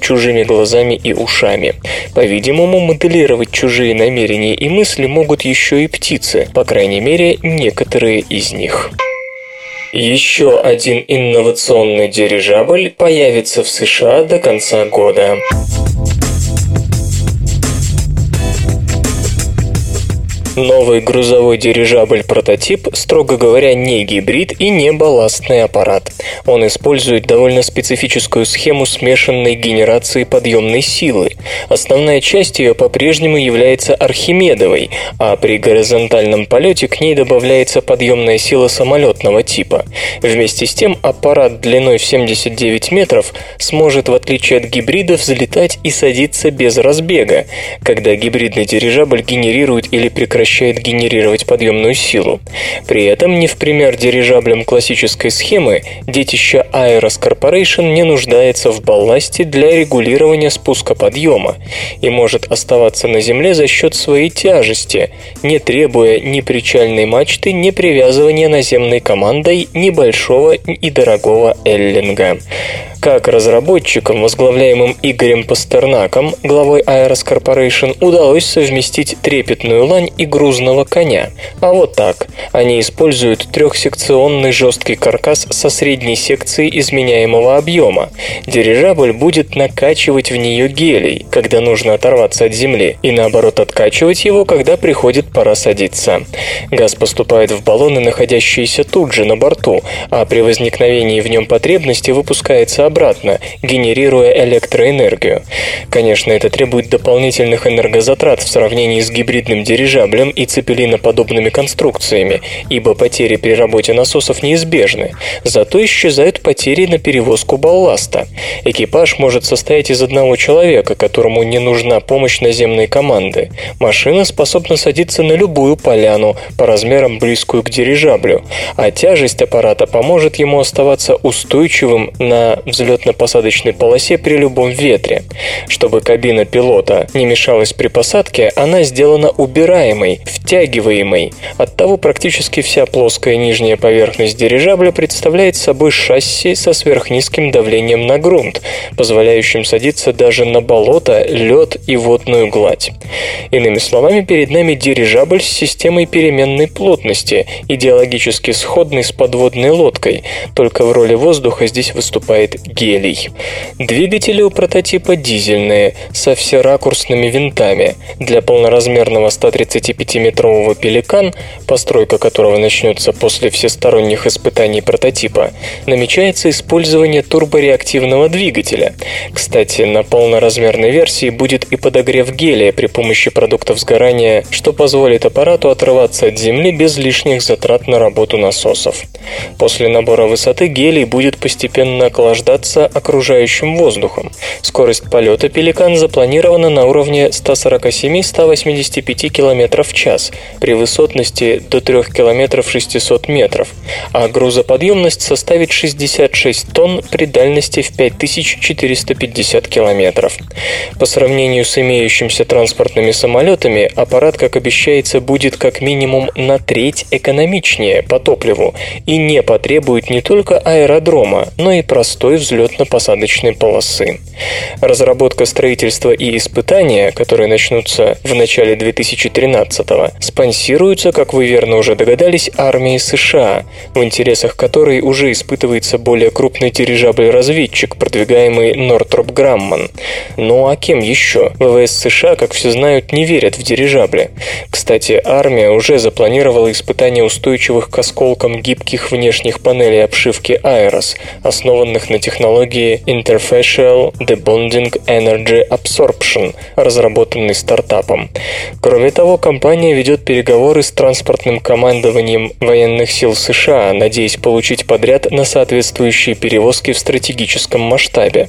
чужими глазами и ушами. По-видимому, моделировать чужие намерения и мысли могут еще и птицы, по крайней мере, некоторые из них. Еще один инновационный дирижабль появится в США до конца года. Новый грузовой дирижабль-прототип, строго говоря, не гибрид и не балластный аппарат. Он использует довольно специфическую схему смешанной генерации подъемной силы. Основная часть ее по-прежнему является архимедовой, а при горизонтальном полете к ней добавляется подъемная сила самолетного типа. Вместе с тем аппарат длиной в 79 метров сможет, в отличие от гибрида, взлетать и садиться без разбега, когда гибридный дирижабль генерирует или прекращает генерировать подъемную силу. При этом, не в пример дирижаблям классической схемы, детище Aeros Corporation не нуждается в балласте для регулирования спуска подъема и может оставаться на Земле за счет своей тяжести, не требуя ни причальной мачты, ни привязывания наземной командой небольшого и дорогого эллинга. Как разработчикам, возглавляемым Игорем Пастернаком, главой Aeros Corporation, удалось совместить трепетную лань и грузного коня. А вот так. Они используют трехсекционный жесткий каркас со средней секцией изменяемого объема. Дирижабль будет накачивать в нее гелий, когда нужно оторваться от земли, и наоборот откачивать его, когда приходит пора садиться. Газ поступает в баллоны, находящиеся тут же на борту, а при возникновении в нем потребности выпускается обратно, генерируя электроэнергию. Конечно, это требует дополнительных энергозатрат в сравнении с гибридным дирижаблем и цепелиноподобными конструкциями, ибо потери при работе насосов неизбежны. Зато исчезают потери на перевозку балласта. Экипаж может состоять из одного человека, которому не нужна помощь наземной команды. Машина способна садиться на любую поляну, по размерам близкую к дирижаблю, а тяжесть аппарата поможет ему оставаться устойчивым на взлетно-посадочной полосе при любом ветре. Чтобы кабина пилота не мешалась при посадке, она сделана убираемой, втягиваемой. Оттого практически вся плоская нижняя поверхность дирижабля представляет собой шасси со сверхнизким давлением на грунт, позволяющим садиться даже на болото, лед и водную гладь. Иными словами, перед нами дирижабль с системой переменной плотности, идеологически сходный с подводной лодкой, только в роли воздуха здесь выступает гелий. Двигатели у прототипа дизельные, со всеракурсными винтами. Для полноразмерного 135-метрового «Пеликан», постройка которого начнется после всесторонних испытаний прототипа, намечается использование турбореактивного двигателя. Кстати, на полноразмерной версии будет и подогрев гелия при помощи продуктов сгорания, что позволит аппарату отрываться от Земли без лишних затрат на работу насосов. После набора высоты гелий будет постепенно охлаждаться окружающим воздухом. Скорость полета «Пеликан» запланирована на уровне 147-185 км в час при высотности до 3 км 600 метров, а грузоподъемность составит 66 тонн при дальности в 5450 километров. По сравнению с имеющимися транспортными самолетами, аппарат, как обещается, будет как минимум на треть экономичнее по топливу и не потребует не только аэродрома, но и простой взлетно-посадочной полосы. Разработка, строительство и испытания, которые начнутся в начале 2013-го, спонсируются, как вы верно уже догадались, армией США, в интересах которой уже испытывается более крупный дирижабль-разведчик, продвигаемый Нортроп Грамман. Ну а кем еще? ВВС США, как все знают, не верят в дирижабли. Кстати, армия уже запланировала испытание устойчивых к осколкам гибких внешних панелей обшивки Aeros, основанных на технологии Interfacial Debonding Energy Absorption, разработанной стартапом. Кроме того, компания ведет переговоры с транспортным командованием военных сил США, надеясь получить подряд на соответствующие перевозки в стратегическом масштабе.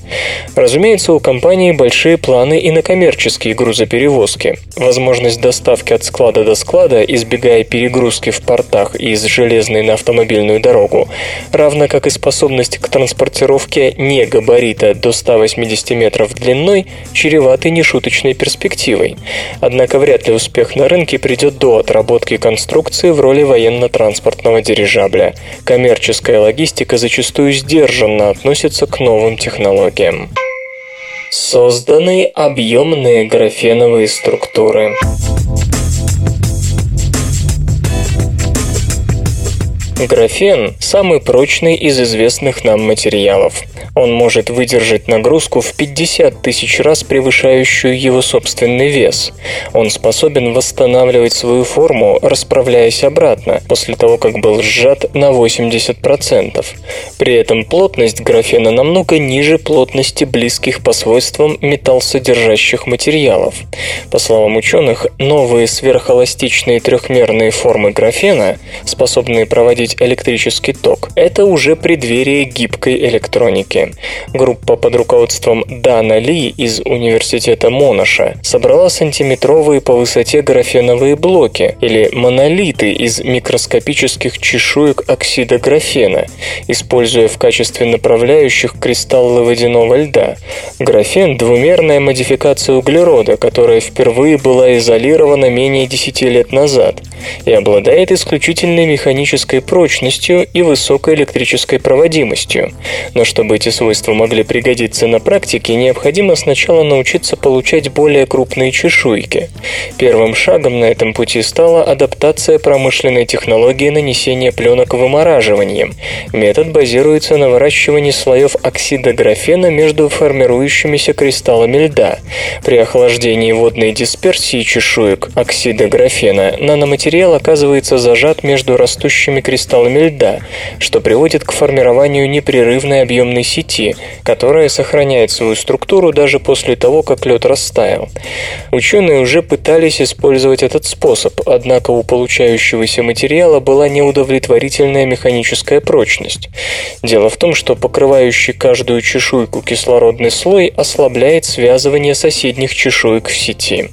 Разумеется, у компании большие планы и на коммерческие грузоперевозки. Возможность доставки от склада до склада, избегая перегрузки в портах из железной на автомобильную дорогу, равно как и способность к транспортировке не габарита до 180 метров длиной, чреваты нешуточной перспективой. Однако вряд ли успех на рынке придет до отработки конструкции в роли военно-транспортного дирижабля. Коммерческая логистика зачастую сдержанно относится к новым технологиям. Созданы объемные графеновые структуры. Графен – самый прочный из известных нам материалов. Он может выдержать нагрузку в 50 тысяч раз превышающую его собственный вес. Он способен восстанавливать свою форму, расправляясь обратно, после того, как был сжат на 80%. При этом плотность графена намного ниже плотности близких по свойствам металлсодержащих материалов. По словам ученых, новые сверхэластичные трехмерные формы графена, способные проводить электрический ток, это уже преддверие гибкой электроники. Группа под руководством Дана Ли из Университета Монаша собрала сантиметровые по высоте графеновые блоки или монолиты из микроскопических чешуек оксида графена, используя в качестве направляющих кристаллы водяного льда. Графен – двумерная модификация углерода, которая впервые была изолирована менее 10 лет назад и обладает исключительной механической прочностью и высокой электрической проводимостью. Но чтобы эти свойства могли пригодиться на практике, необходимо сначала научиться получать более крупные чешуйки. Первым шагом на этом пути стала адаптация промышленной технологии нанесения пленок вымораживанием. Метод базируется на выращивании слоев оксида графена между формирующимися кристаллами льда. При охлаждении водной дисперсии чешуек оксида графена наноматериал оказывается зажат между растущими кристаллами льда, что приводит к формированию непрерывной объемной сети, которая сохраняет свою структуру даже после того, как лед растаял. Ученые уже пытались использовать этот способ, однако у получающегося материала была неудовлетворительная механическая прочность. Дело в том, что покрывающий каждую чешуйку кислородный слой ослабляет связывание соседних чешуек в сети.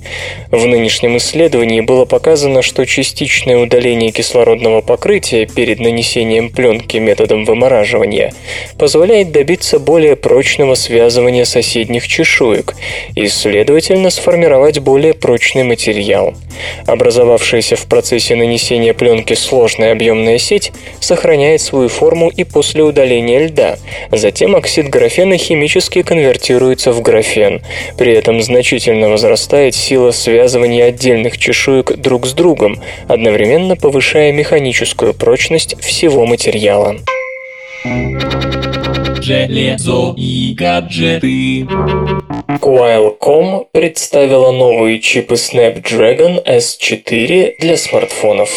В нынешнем исследовании было показано, что частичное удаление кислородного покрытия перед нанесением пленки методом вымораживания позволяет добиться более прочного связывания соседних чешуек и, следовательно, сформировать более прочный материал. Образовавшаяся в процессе нанесения пленки сложная объемная сеть сохраняет свою форму и после удаления льда. Затем оксид графена химически конвертируется в графен. При этом значительно возрастает сила связывания отдельных чешуек друг с другом, одновременно повышая механическую прочность всего материала. Железо и гаджеты. Qualcomm представила новые чипы Snapdragon S4 для смартфонов.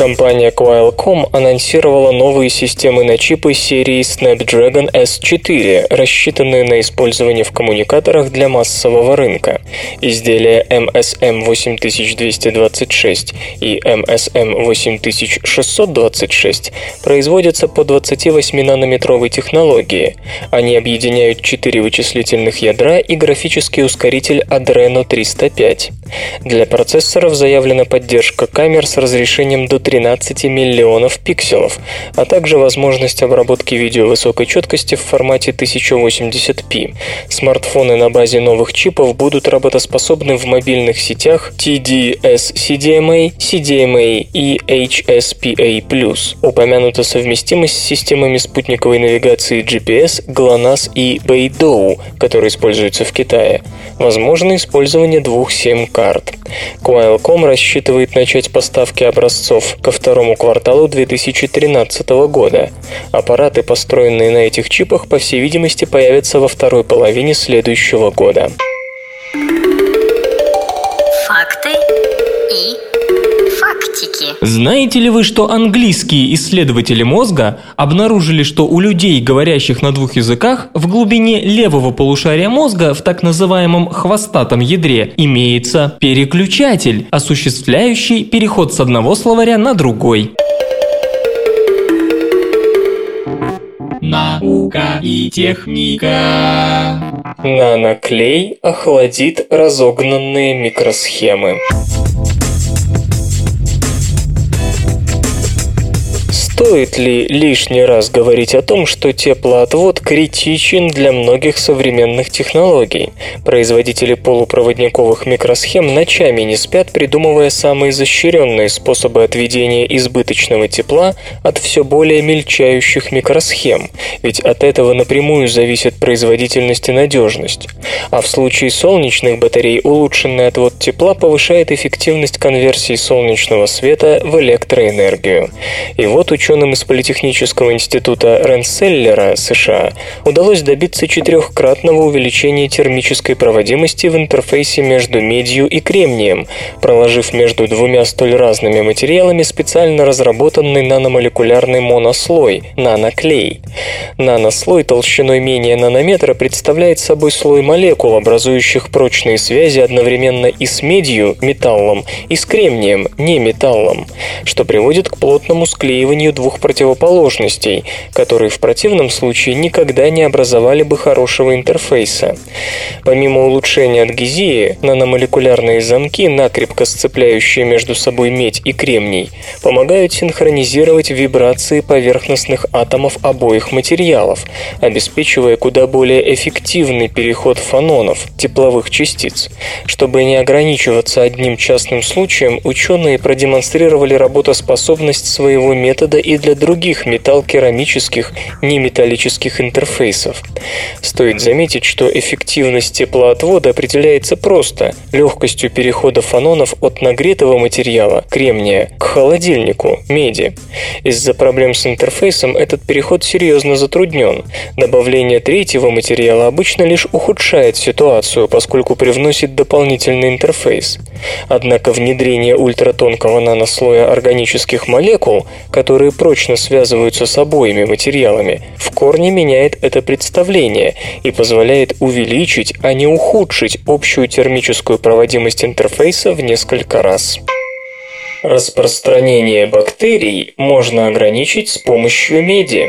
Компания Qualcomm анонсировала новые системы на чипы серии Snapdragon S4, рассчитанные на использование в коммуникаторах для массового рынка. Изделия MSM 8226 и MSM 8626 производятся по 28-нанометровой технологии. Они объединяют 4 вычислительных ядра и графический ускоритель Adreno 305. Для процессоров заявлена поддержка камер с разрешением до 13 миллионов пикселов, а также возможность обработки видео высокой четкости в формате 1080p. Смартфоны на базе новых чипов будут работоспособны в мобильных сетях TD-SCDMA, CDMA и HSPA+. Упомянута совместимость с системами спутниковой навигации GPS, GLONASS и Beidou, которые используются в Китае. Возможно использование двух SIM-карт. Qualcomm рассчитывает начать поставки образцов ко второму кварталу 2013 года. Аппараты, построенные на этих чипах, по всей видимости, появятся во второй половине следующего года. Знаете ли вы, что английские исследователи мозга обнаружили, что у людей, говорящих на двух языках, в глубине левого полушария мозга, в так называемом хвостатом ядре, имеется переключатель, осуществляющий переход с одного словаря на другой. Наука и техника. Наноклей охладит разогнанные микросхемы. Стоит ли лишний раз говорить о том, что теплоотвод критичен для многих современных технологий? Производители полупроводниковых микросхем ночами не спят, придумывая самые изощренные способы отведения избыточного тепла от все более мельчающих микросхем, ведь от этого напрямую зависит производительность и надежность. А в случае солнечных батарей улучшенный отвод тепла повышает эффективность конверсии солнечного света в электроэнергию. И вот ученым из Политехнического института Ренселлера США удалось добиться четырехкратного увеличения термической проводимости в интерфейсе между медью и кремнием, проложив между двумя столь разными материалами специально разработанный наномолекулярный монослой – наноклей. Нанослой толщиной менее нанометра представляет собой слой молекул, образующих прочные связи одновременно и с медью, металлом, и с кремнием, не металлом, что приводит к плотному склеиванию двух противоположностей, которые в противном случае никогда не образовали бы хорошего интерфейса. Помимо улучшения адгезии, наномолекулярные замки, накрепко сцепляющие между собой медь и кремний, помогают синхронизировать вибрации поверхностных атомов обоих материалов, обеспечивая куда более эффективный переход фононов, тепловых частиц. Чтобы не ограничиваться одним частным случаем, ученые продемонстрировали работоспособность своего метода и для других металл-керамических неметаллических интерфейсов. Стоит заметить, что эффективность теплоотвода определяется просто – легкостью перехода фононов от нагретого материала, кремния, к холодильнику, меди. Из-за проблем с интерфейсом этот переход серьезно затруднен. Добавление третьего материала обычно лишь ухудшает ситуацию, поскольку привносит дополнительный интерфейс. Однако внедрение ультратонкого нанослоя органических молекул, которые прочно связываются с обоими материалами, в корне меняет это представление и позволяет увеличить, а не ухудшить общую термическую проводимость интерфейса в несколько раз. Распространение бактерий можно ограничить с помощью меди.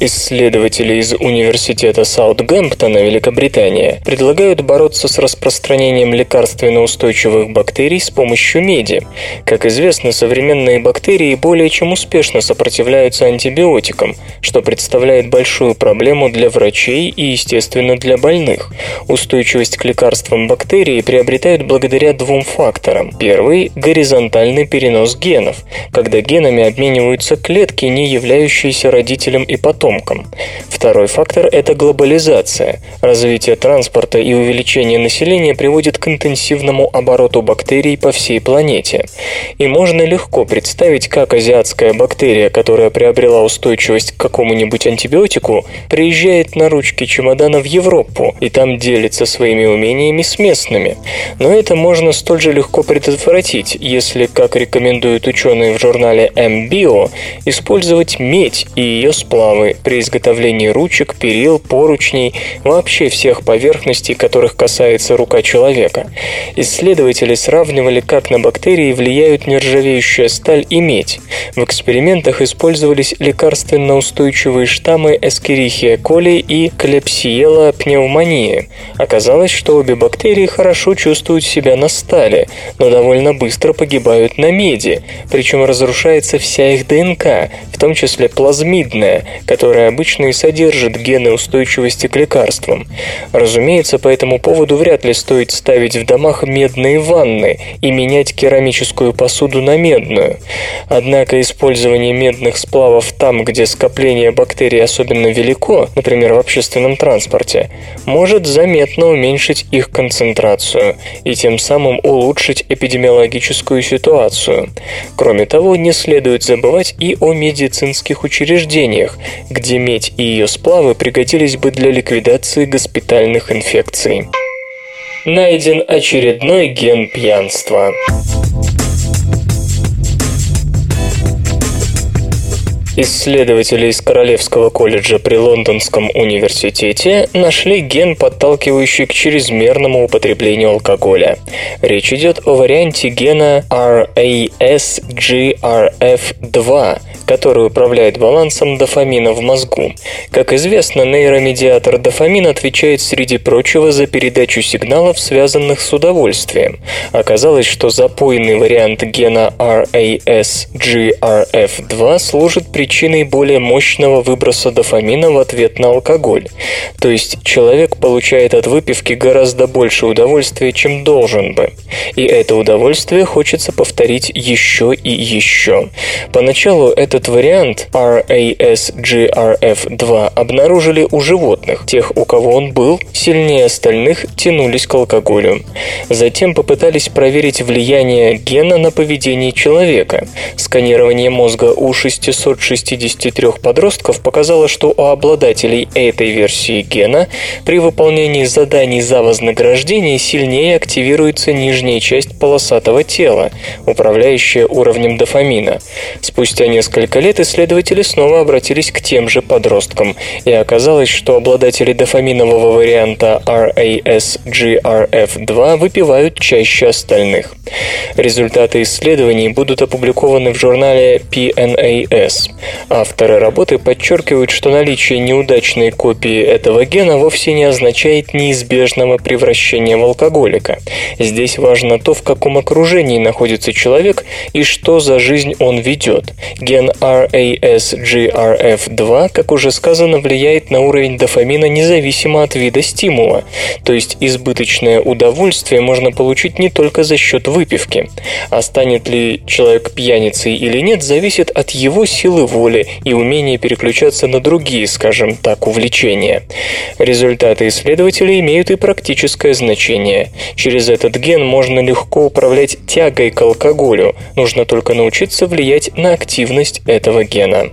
Исследователи из Университета Саутгемптона, Великобритания, предлагают бороться с распространением лекарственно-устойчивых бактерий с помощью меди. Как известно, современные бактерии более чем успешно сопротивляются антибиотикам, что представляет большую проблему для врачей и, естественно, для больных. Устойчивость к лекарствам бактерии приобретают благодаря двум факторам. Первый – горизонтальный перенос генов, когда генами обмениваются клетки, не являющиеся родителем и потомком потомкам. Второй фактор – это глобализация. Развитие транспорта и увеличение населения приводит к интенсивному обороту бактерий по всей планете. И можно легко представить, как азиатская бактерия, которая приобрела устойчивость к какому-нибудь антибиотику, приезжает на ручки чемодана в Европу и там делится своими умениями с местными. Но это можно столь же легко предотвратить, если, как рекомендуют ученые в журнале MBio, использовать медь и ее сплавы при изготовлении ручек, перил, поручней, вообще всех поверхностей, которых касается рука человека. Исследователи сравнивали, как на бактерии влияют нержавеющая сталь и медь. В экспериментах использовались лекарственно устойчивые штаммы Escherichia coli и Klebsiella pneumoniae. Оказалось, что обе бактерии хорошо чувствуют себя на стали, но довольно быстро погибают на меди, причем разрушается вся их ДНК, в том числе плазмидная, которая обычно и содержит гены устойчивости к лекарствам. Разумеется, по этому поводу вряд ли стоит ставить в домах медные ванны и менять керамическую посуду на медную. Однако использование медных сплавов там, где скопление бактерий особенно велико, например, в общественном транспорте, может заметно уменьшить их концентрацию и тем самым улучшить эпидемиологическую ситуацию. Кроме того, не следует забывать и о медицинских учреждениях, где медь и ее сплавы пригодились бы для ликвидации госпитальных инфекций. Найден очередной ген пьянства. Исследователи из Королевского колледжа при Лондонском университете нашли ген, подталкивающий к чрезмерному употреблению алкоголя. Речь идет о варианте гена RASGRF2, который управляет балансом дофамина в мозгу. Как известно, нейромедиатор дофамин отвечает, среди прочего, за передачу сигналов, связанных с удовольствием. Оказалось, что запойный вариант гена RAS-GRF2 служит причиной более мощного выброса дофамина в ответ на алкоголь. То есть человек получает от выпивки гораздо больше удовольствия, чем должен бы. И это удовольствие хочется повторить еще и еще. Поначалу этот вариант RAS-GRF2 обнаружили у животных. Тех, у кого он был, сильнее остальных тянулись к алкоголю. Затем попытались проверить влияние гена на поведение человека. Сканирование мозга у 663 подростков показало, что у обладателей этой версии гена при выполнении заданий за вознаграждение сильнее активируется нижняя часть полосатого тела, управляющая уровнем дофамина. Спустя несколько лет исследователи снова обратились к тем же подросткам, и оказалось, что обладатели дофаминового варианта RAS-GRF2 выпивают чаще остальных. Результаты исследований будут опубликованы в журнале PNAS. Авторы работы подчеркивают, что наличие неудачной копии этого гена вовсе не означает неизбежного превращения в алкоголика. Здесь важно то, в каком окружении находится человек и что за жизнь он ведет. Ген RAS-GRF2, как уже сказано, влияет на уровень дофамина независимо от вида стимула, то есть избыточное удовольствие можно получить не только за счет выпивки. А станет ли человек пьяницей или нет, зависит от его силы воли и умения переключаться на другие, скажем так, увлечения. Результаты исследователей имеют и практическое значение. Через этот ген можно легко управлять тягой к алкоголю, нужно только научиться влиять на активность этого гена.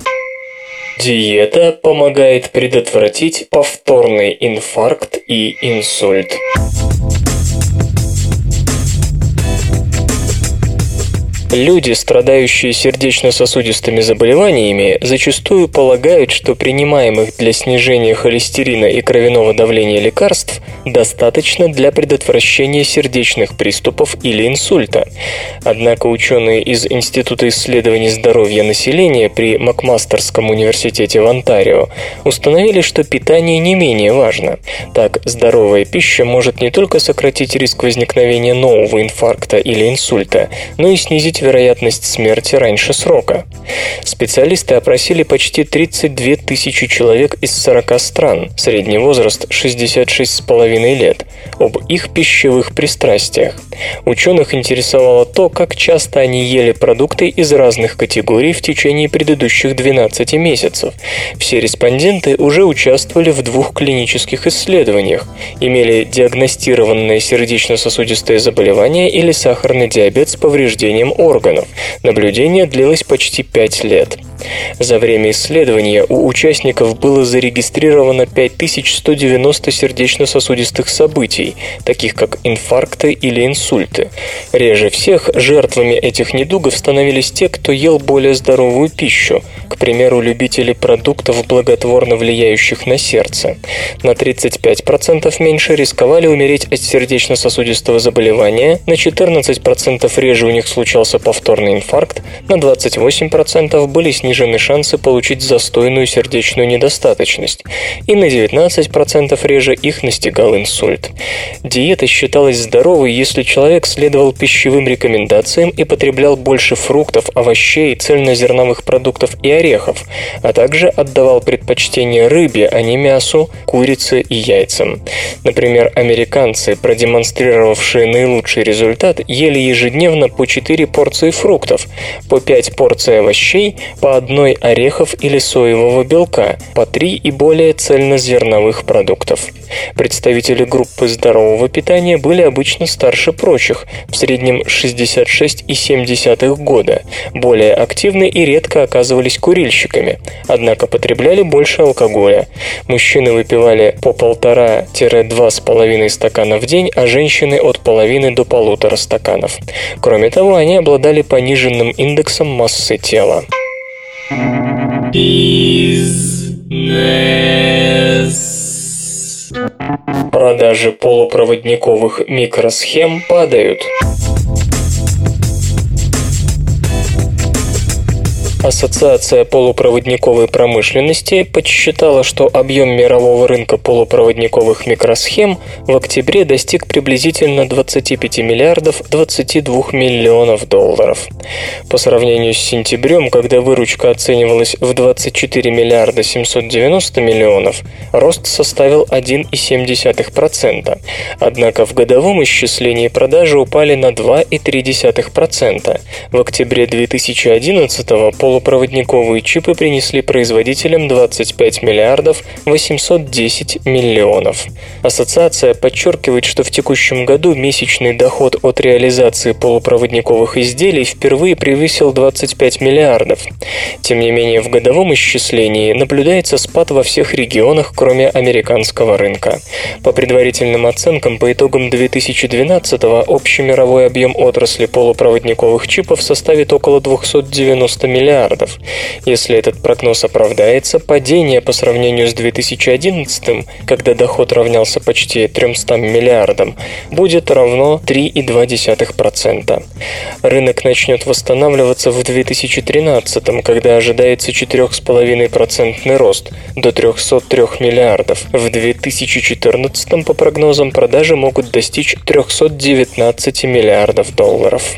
Диета помогает предотвратить повторный инфаркт и инсульт. Люди, страдающие сердечно-сосудистыми заболеваниями, зачастую полагают, что принимаемых для снижения холестерина и кровяного давления лекарств достаточно для предотвращения сердечных приступов или инсульта. Однако ученые из Института исследований здоровья населения при Макмастерском университете в Онтарио установили, что питание не менее важно. Так, здоровая пища может не только сократить риск возникновения нового инфаркта или инсульта, но и снизить вероятность смерти раньше срока. Специалисты опросили почти 32 тысячи человек из 40 стран, средний возраст 66,5 лет, об их пищевых пристрастиях. Ученых интересовало то, как часто они ели продукты из разных категорий в течение предыдущих 12 месяцев. Все респонденты уже участвовали в двух клинических исследованиях, имели диагностированное сердечно-сосудистое заболевание или сахарный диабет с повреждением органов. Наблюдение длилось почти 5 лет. За время исследования у участников было зарегистрировано 5190 сердечно-сосудистых событий, таких как инфаркты или инсульты. Реже всех жертвами этих недугов становились те, кто ел более здоровую пищу, к примеру, любители продуктов, благотворно влияющих на сердце. На 35% меньше рисковали умереть от сердечно-сосудистого заболевания, на 14% реже у них случался повторный инфаркт, на 28% были снижены шансы получить застойную сердечную недостаточность, и на 19% реже их настигал инсульт. Диета считалась здоровой, если человек следовал пищевым рекомендациям и потреблял больше фруктов, овощей, цельнозерновых продуктов и орехов, а также отдавал предпочтение рыбе, а не мясу, курице и яйцам. Например, американцы, продемонстрировавшие наилучший результат, ели ежедневно по 4 порции фруктов, по 5 порций овощей, по одной орехов или соевого белка, по 3 и более цельнозерновых продуктов. Представители группы здорового питания были обычно старше прочих, в среднем 66,7 года, более активны и редко оказывались курильщиками, однако потребляли больше алкоголя. Мужчины выпивали по полтора-два с половиной стакана в день, а женщины от половины до полутора стаканов. Кроме того, они обладали пониженным индексом массы тела. Бизнес. Продажи полупроводниковых микросхем падают. Ассоциация полупроводниковой промышленности подсчитала, что объем мирового рынка полупроводниковых микросхем в октябре достиг приблизительно 25 миллиардов 22 миллионов долларов. По сравнению с сентябрем, когда выручка оценивалась в 24 миллиарда 790 миллионов, рост составил 1,7%. Однако в годовом исчислении продажи упали на 2,3%. В октябре 2011 полупроводниковые полупроводниковые чипы принесли производителям 25 миллиардов 810 миллионов. Ассоциация подчеркивает, что в текущем году месячный доход от реализации полупроводниковых изделий впервые превысил 25 миллиардов. Тем не менее, в годовом исчислении наблюдается спад во всех регионах, кроме американского рынка. По предварительным оценкам, по итогам 2012 общий мировой объем отрасли полупроводниковых чипов составит около 290 миллиардов миллиардов. Если этот прогноз оправдается, падение по сравнению с 2011, когда доход равнялся почти 300 миллиардам, будет равно 3,2%. Рынок начнет восстанавливаться в 2013, когда ожидается 4,5% рост до 303 миллиардов. В 2014 по прогнозам продажи могут достичь 319 миллиардов долларов.